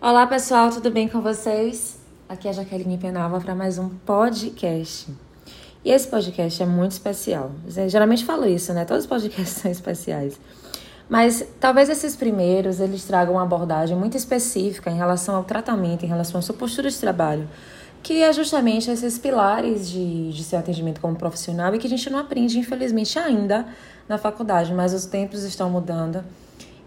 Olá pessoal, tudo bem com vocês? Aqui é a Jaqueline Penalva para mais um podcast. E esse podcast é muito especial. Eu geralmente falo isso, né? Todos os podcasts são especiais. Mas talvez esses primeiros eles tragam uma abordagem muito específica em relação ao tratamento, em relação à sua postura de trabalho, que é justamente esses pilares de, de seu atendimento como profissional e que a gente não aprende, infelizmente, ainda na faculdade, mas os tempos estão mudando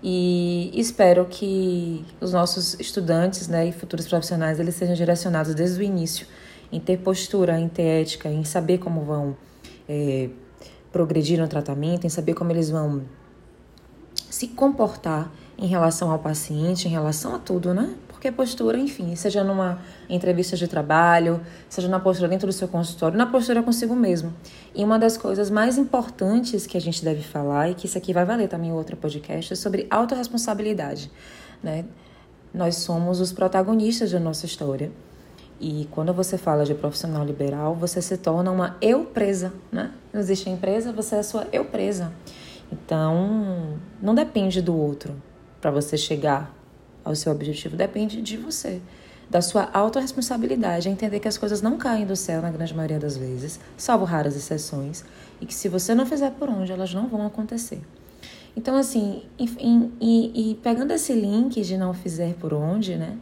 e espero que os nossos estudantes né, e futuros profissionais eles sejam direcionados desde o início em ter postura, em ter ética, em saber como vão é, progredir no tratamento, em saber como eles vão se comportar em relação ao paciente, em relação a tudo, né? Porque postura, enfim, seja numa entrevista de trabalho, seja na postura dentro do seu consultório, na postura consigo mesmo. E uma das coisas mais importantes que a gente deve falar, e que isso aqui vai valer também outro podcast, é sobre autorresponsabilidade, né? Nós somos os protagonistas da nossa história. E quando você fala de profissional liberal, você se torna uma eu presa, né? Não existe empresa, você é a sua eu presa. Então, não depende do outro para você chegar ao seu objetivo depende de você, da sua autorresponsabilidade, entender que as coisas não caem do céu na grande maioria das vezes, salvo raras exceções, e que se você não fizer por onde, elas não vão acontecer. Então, assim, e, e, e pegando esse link de não fizer por onde, né?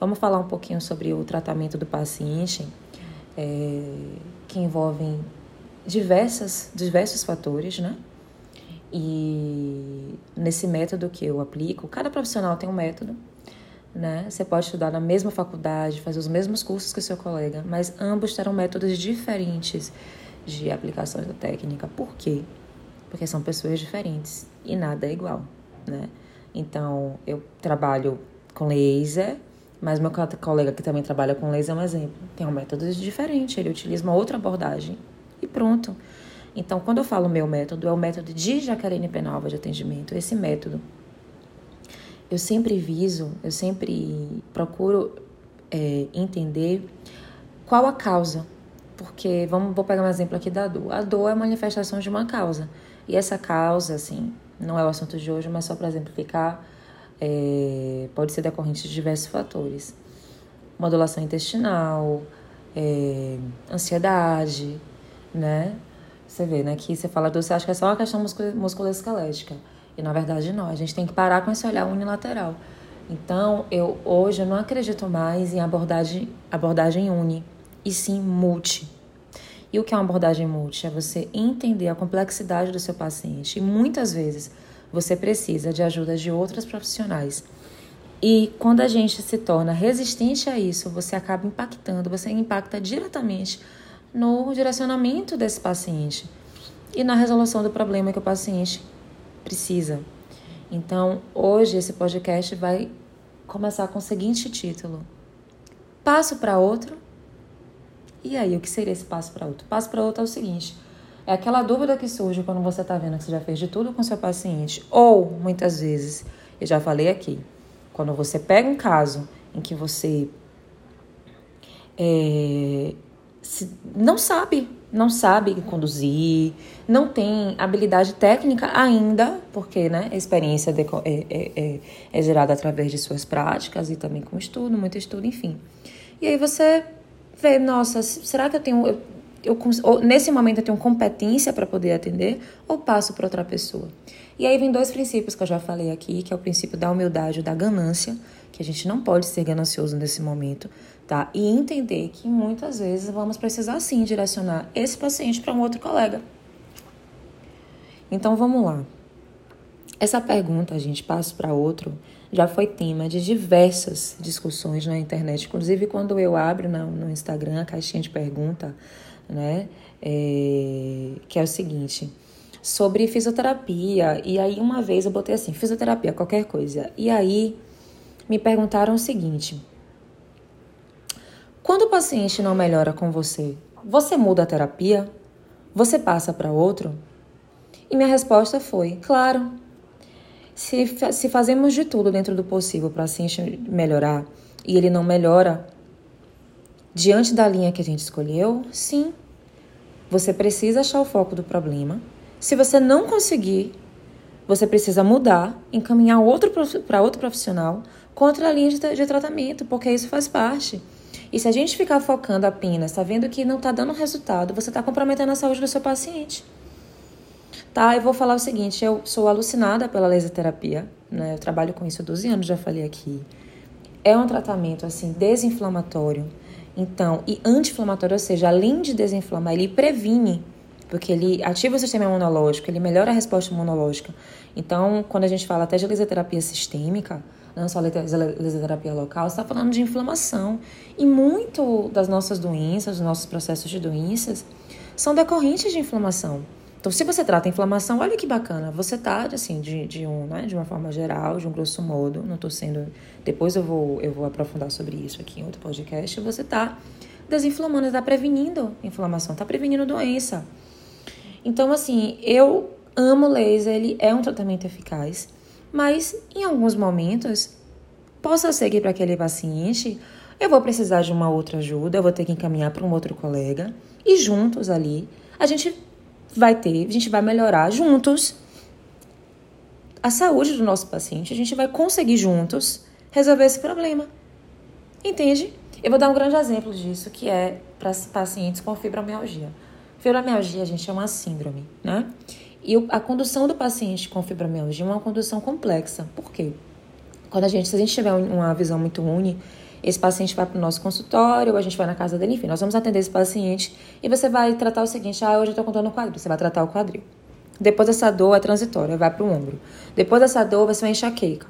Vamos falar um pouquinho sobre o tratamento do paciente, é, que envolvem diversas, diversos fatores, né? E nesse método que eu aplico, cada profissional tem um método, né? Você pode estudar na mesma faculdade, fazer os mesmos cursos que o seu colega, mas ambos terão métodos diferentes de aplicação da técnica. Por quê? Porque são pessoas diferentes e nada é igual, né? Então, eu trabalho com laser, mas meu colega que também trabalha com laser é um exemplo. Tem um método diferente, ele utiliza uma outra abordagem e pronto. Então, quando eu falo meu método, é o método de Jacarene Penalva de atendimento. Esse método, eu sempre viso, eu sempre procuro é, entender qual a causa. Porque, vamos, vou pegar um exemplo aqui da dor. A dor é a manifestação de uma causa. E essa causa, assim, não é o assunto de hoje, mas só para exemplificar, é, pode ser decorrente de diversos fatores. Modulação intestinal, é, ansiedade, né? Você vê, né? Que você fala do você acha que é só uma questão musculoesquelética. E na verdade não. A gente tem que parar com esse olhar unilateral. Então, eu hoje eu não acredito mais em abordagem, abordagem uni, e sim multi. E o que é uma abordagem multi? É você entender a complexidade do seu paciente. E muitas vezes você precisa de ajuda de outros profissionais. E quando a gente se torna resistente a isso, você acaba impactando, você impacta diretamente no direcionamento desse paciente e na resolução do problema que o paciente precisa. Então, hoje esse podcast vai começar com o seguinte título: Passo para outro. E aí, o que seria esse passo para outro? Passo para outro é o seguinte: é aquela dúvida que surge quando você está vendo que você já fez de tudo com seu paciente, ou muitas vezes, eu já falei aqui, quando você pega um caso em que você é, não sabe, não sabe conduzir, não tem habilidade técnica ainda, porque né, a experiência é, é, é, é gerada através de suas práticas e também com estudo, muito estudo, enfim. E aí você vê, nossa, será que eu tenho. Eu, eu, nesse momento eu tenho competência para poder atender ou passo para outra pessoa? E aí vem dois princípios que eu já falei aqui, que é o princípio da humildade e da ganância, que a gente não pode ser ganancioso nesse momento, tá? E entender que muitas vezes vamos precisar sim direcionar esse paciente para um outro colega. Então vamos lá. Essa pergunta, a gente passa para outro, já foi tema de diversas discussões na internet. Inclusive, quando eu abro no, Instagram a caixinha de pergunta, né? É, que é o seguinte: sobre fisioterapia. E aí, uma vez eu botei assim: fisioterapia, qualquer coisa. E aí, me perguntaram o seguinte: quando o paciente não melhora com você, você muda a terapia? Você passa para outro? E minha resposta foi: claro. Se, se fazemos de tudo dentro do possível para o paciente melhorar e ele não melhora diante da linha que a gente escolheu, sim. Você precisa achar o foco do problema. Se você não conseguir, você precisa mudar, encaminhar outro para outro profissional contra a linha de, de tratamento, porque isso faz parte. E se a gente ficar focando apenas, está vendo que não está dando resultado, você está comprometendo a saúde do seu paciente. Tá, eu vou falar o seguinte, eu sou alucinada pela laser terapia, né? Eu trabalho com isso há 12 anos, já falei aqui. É um tratamento assim desinflamatório. Então, e anti-inflamatório, ou seja, além de desinflamar, ele previne, porque ele ativa o sistema imunológico, ele melhora a resposta imunológica. Então, quando a gente fala até de laser terapia sistêmica, não só lesioterapia local, está falando de inflamação. E muito das nossas doenças, dos nossos processos de doenças, são decorrentes de inflamação. Então, se você trata a inflamação, olha que bacana, você tá, assim, de, de, um, né, de uma forma geral, de um grosso modo, não estou sendo... Depois eu vou, eu vou aprofundar sobre isso aqui em outro podcast, você tá desinflamando, está prevenindo inflamação, está prevenindo doença. Então, assim, eu amo laser, ele é um tratamento eficaz, mas em alguns momentos, possa que para aquele paciente eu vou precisar de uma outra ajuda, eu vou ter que encaminhar para um outro colega e juntos ali a gente vai ter, a gente vai melhorar juntos a saúde do nosso paciente, a gente vai conseguir juntos resolver esse problema. Entende? Eu vou dar um grande exemplo disso, que é para pacientes com fibromialgia. Fibromialgia, gente, é uma síndrome, né? E a condução do paciente com fibromialgia é uma condução complexa. Por quê? Quando a gente, se a gente tiver uma visão muito única, esse paciente vai para o nosso consultório, ou a gente vai na casa dele, enfim, nós vamos atender esse paciente e você vai tratar o seguinte: ah, hoje eu estou com dor no quadril, você vai tratar o quadril. Depois dessa dor é transitória, vai para o ombro. Depois dessa dor vai ser uma enxaqueca.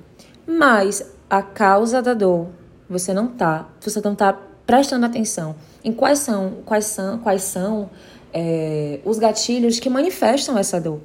Mas a causa da dor, você não tá, você não tá prestando atenção em quais são, quais são, quais são é, os gatilhos que manifestam essa dor.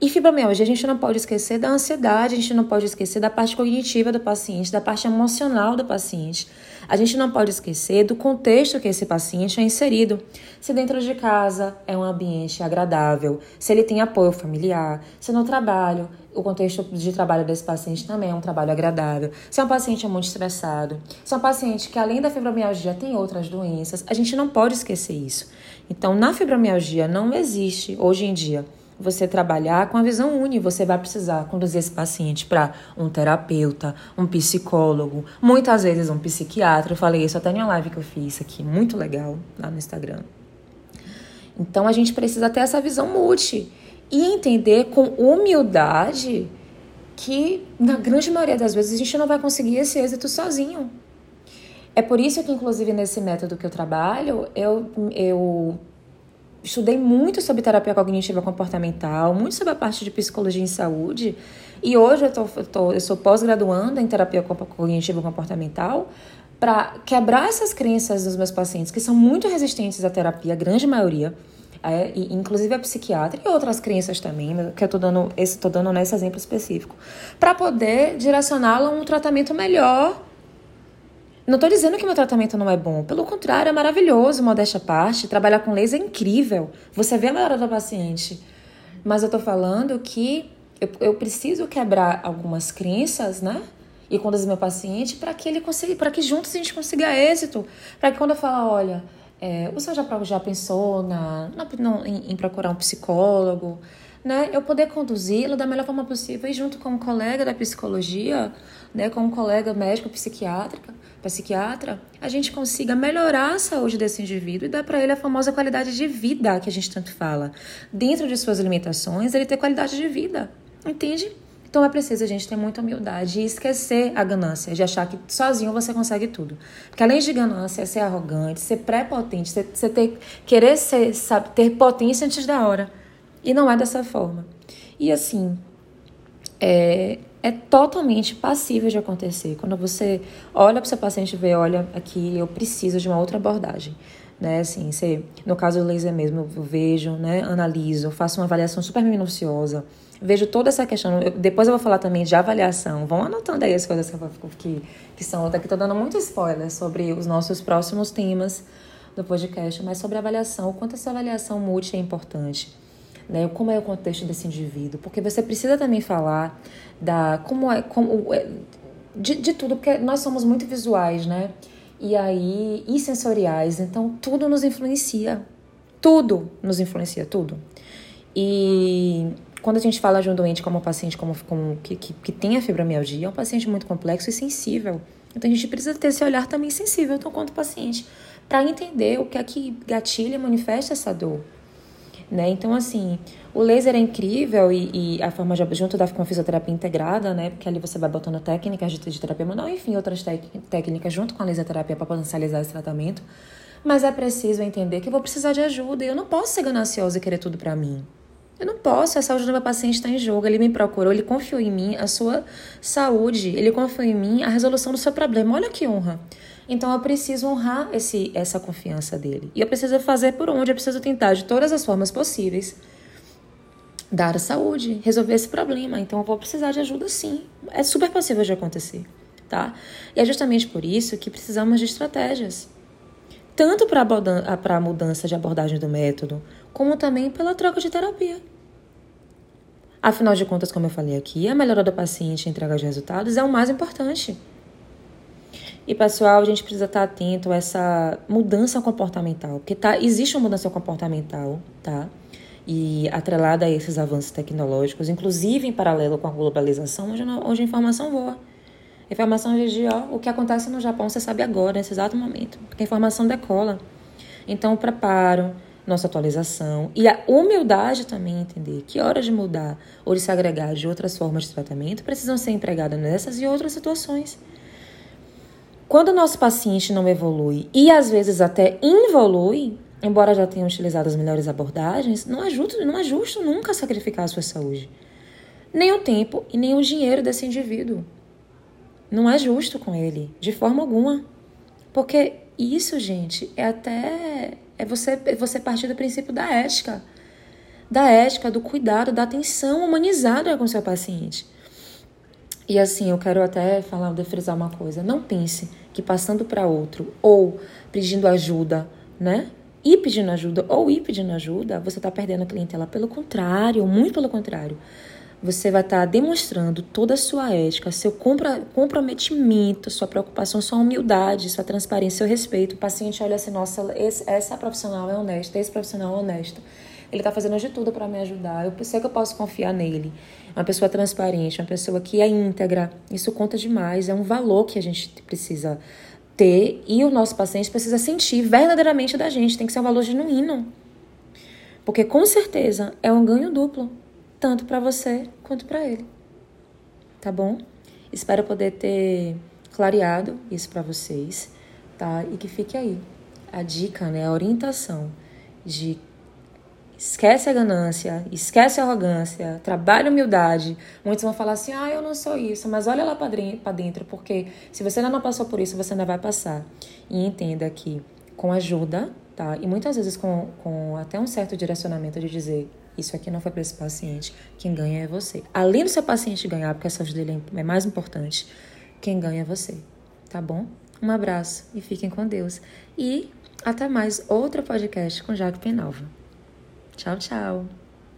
E fibromialgia, a gente não pode esquecer da ansiedade, a gente não pode esquecer da parte cognitiva do paciente, da parte emocional do paciente. A gente não pode esquecer do contexto que esse paciente é inserido. Se dentro de casa é um ambiente agradável, se ele tem apoio familiar, se no trabalho, o contexto de trabalho desse paciente também é um trabalho agradável, se é um paciente muito estressado, se é um paciente que além da fibromialgia tem outras doenças, a gente não pode esquecer isso. Então, na fibromialgia não existe hoje em dia você trabalhar com a visão uni, você vai precisar conduzir esse paciente para um terapeuta, um psicólogo, muitas vezes um psiquiatra. Eu falei isso até em uma live que eu fiz aqui, muito legal, lá no Instagram. Então a gente precisa ter essa visão multi e entender com humildade que na grande maioria das vezes a gente não vai conseguir esse êxito sozinho. É por isso que, inclusive, nesse método que eu trabalho, eu, eu estudei muito sobre terapia cognitiva comportamental, muito sobre a parte de psicologia em saúde. E hoje eu, tô, eu, tô, eu sou pós-graduanda em terapia cognitiva comportamental para quebrar essas crenças dos meus pacientes, que são muito resistentes à terapia, a grande maioria, é, e, inclusive a psiquiatra e outras crenças também, que eu estou dando, tô dando nesse exemplo específico, para poder direcioná-la a um tratamento melhor não estou dizendo que meu tratamento não é bom, pelo contrário, é maravilhoso, modéstia à parte. Trabalhar com laser é incrível. Você vê a melhora do paciente. Mas eu estou falando que eu, eu, preciso quebrar algumas crenças, né? E conduzir meu paciente para que ele consiga, para que juntos a gente consiga êxito. Para que quando eu falar, olha, é, o senhor já, já pensou na, na em, em procurar um psicólogo? né, eu poder conduzi-lo da melhor forma possível e junto com um colega da psicologia, né, com um colega médico psiquiátrica, psiquiatra, a gente consiga melhorar a saúde desse indivíduo e dar para ele a famosa qualidade de vida que a gente tanto fala. Dentro de suas limitações, ele ter qualidade de vida. Entende? Então é preciso a gente ter muita humildade e esquecer a ganância, de achar que sozinho você consegue tudo. Porque além de ganância, é ser arrogante, ser prepotente, você, você ter, querer ser, sabe, ter potência antes da hora. E não é dessa forma. E assim, é, é totalmente passível de acontecer. Quando você olha para o seu paciente e vê, olha, aqui eu preciso de uma outra abordagem. Né, assim, você, no caso do laser mesmo, eu vejo, né, analiso, faço uma avaliação super minuciosa, vejo toda essa questão. Eu, depois eu vou falar também de avaliação. Vão anotando aí as coisas que, que são. Aqui estou dando muito spoiler sobre os nossos próximos temas do podcast, mas sobre avaliação, o quanto essa avaliação multi é importante né? Como é o contexto desse indivíduo? Porque você precisa também falar da como é, como é, de, de tudo, porque nós somos muito visuais, né? E aí e sensoriais, então tudo nos influencia, tudo nos influencia, tudo. E quando a gente fala de um doente como um paciente como, como que, que, que tem a fibromialgia, é um paciente muito complexo e sensível. Então a gente precisa ter esse olhar também sensível, então, quanto paciente, para entender o que é que gatilha e manifesta essa dor. Né? Então, assim, o laser é incrível e, e a forma de, junto da com a fisioterapia integrada, né? Porque ali você vai botando técnicas de, de terapia manual, enfim, outras técnicas junto com a laser terapia para potencializar esse tratamento. Mas é preciso entender que eu vou precisar de ajuda e eu não posso ser gananciosa e querer tudo para mim. Eu não posso, a saúde do meu paciente está em jogo. Ele me procurou, ele confiou em mim, a sua saúde, ele confiou em mim, a resolução do seu problema. Olha que honra. Então eu preciso honrar esse, essa confiança dele. E eu preciso fazer por onde? Eu preciso tentar de todas as formas possíveis dar saúde, resolver esse problema. Então eu vou precisar de ajuda sim. É super possível de acontecer, tá? E é justamente por isso que precisamos de estratégias tanto para a mudança de abordagem do método, como também pela troca de terapia. Afinal de contas, como eu falei aqui, a melhora do paciente em entrega de resultados é o mais importante. E pessoal, a gente precisa estar atento a essa mudança comportamental, porque tá, existe uma mudança comportamental, tá? E atrelada a esses avanços tecnológicos, inclusive em paralelo com a globalização, onde, onde a informação voa. Informação de ó, o que acontece no Japão você sabe agora, nesse exato momento, porque a informação decola. Então, o preparo, nossa atualização e a humildade também entender que hora de mudar ou de se agregar de outras formas de tratamento precisam ser empregadas nessas e outras situações. Quando o nosso paciente não evolui e às vezes até involui, embora já tenha utilizado as melhores abordagens, não é justo, não é justo nunca sacrificar a sua saúde. Nem o tempo e nem o dinheiro desse indivíduo. Não é justo com ele, de forma alguma. Porque isso, gente, é até. É você, é você partir do princípio da ética. Da ética, do cuidado, da atenção humanizada com o seu paciente. E assim, eu quero até falar, frisar uma coisa. Não pense que passando para outro ou pedindo ajuda, né? Ir pedindo ajuda ou ir pedindo ajuda, você está perdendo a clientela. Pelo contrário, muito pelo contrário você vai estar demonstrando toda a sua ética, seu comprometimento, sua preocupação, sua humildade, sua transparência, seu respeito. O paciente olha assim, nossa, esse, essa profissional é honesta, esse profissional é honesto. Ele está fazendo de tudo para me ajudar. Eu sei que eu posso confiar nele. Uma pessoa transparente, uma pessoa que é íntegra. Isso conta demais. É um valor que a gente precisa ter e o nosso paciente precisa sentir verdadeiramente da gente. Tem que ser um valor genuíno. Porque com certeza é um ganho duplo tanto para você quanto para ele. Tá bom? Espero poder ter clareado isso para vocês, tá? E que fique aí a dica, né, a orientação de esquece a ganância, esquece a arrogância, trabalha a humildade. Muitos vão falar assim: "Ah, eu não sou isso", mas olha lá para dentro, porque se você ainda não passou por isso, você ainda vai passar. E entenda que com ajuda, tá? E muitas vezes com, com até um certo direcionamento de dizer isso aqui não foi para esse paciente. Quem ganha é você. Além do seu paciente ganhar, porque a saúde dele é mais importante, quem ganha é você. Tá bom? Um abraço e fiquem com Deus. E até mais outro podcast com Jaque Penalva. Tchau, tchau.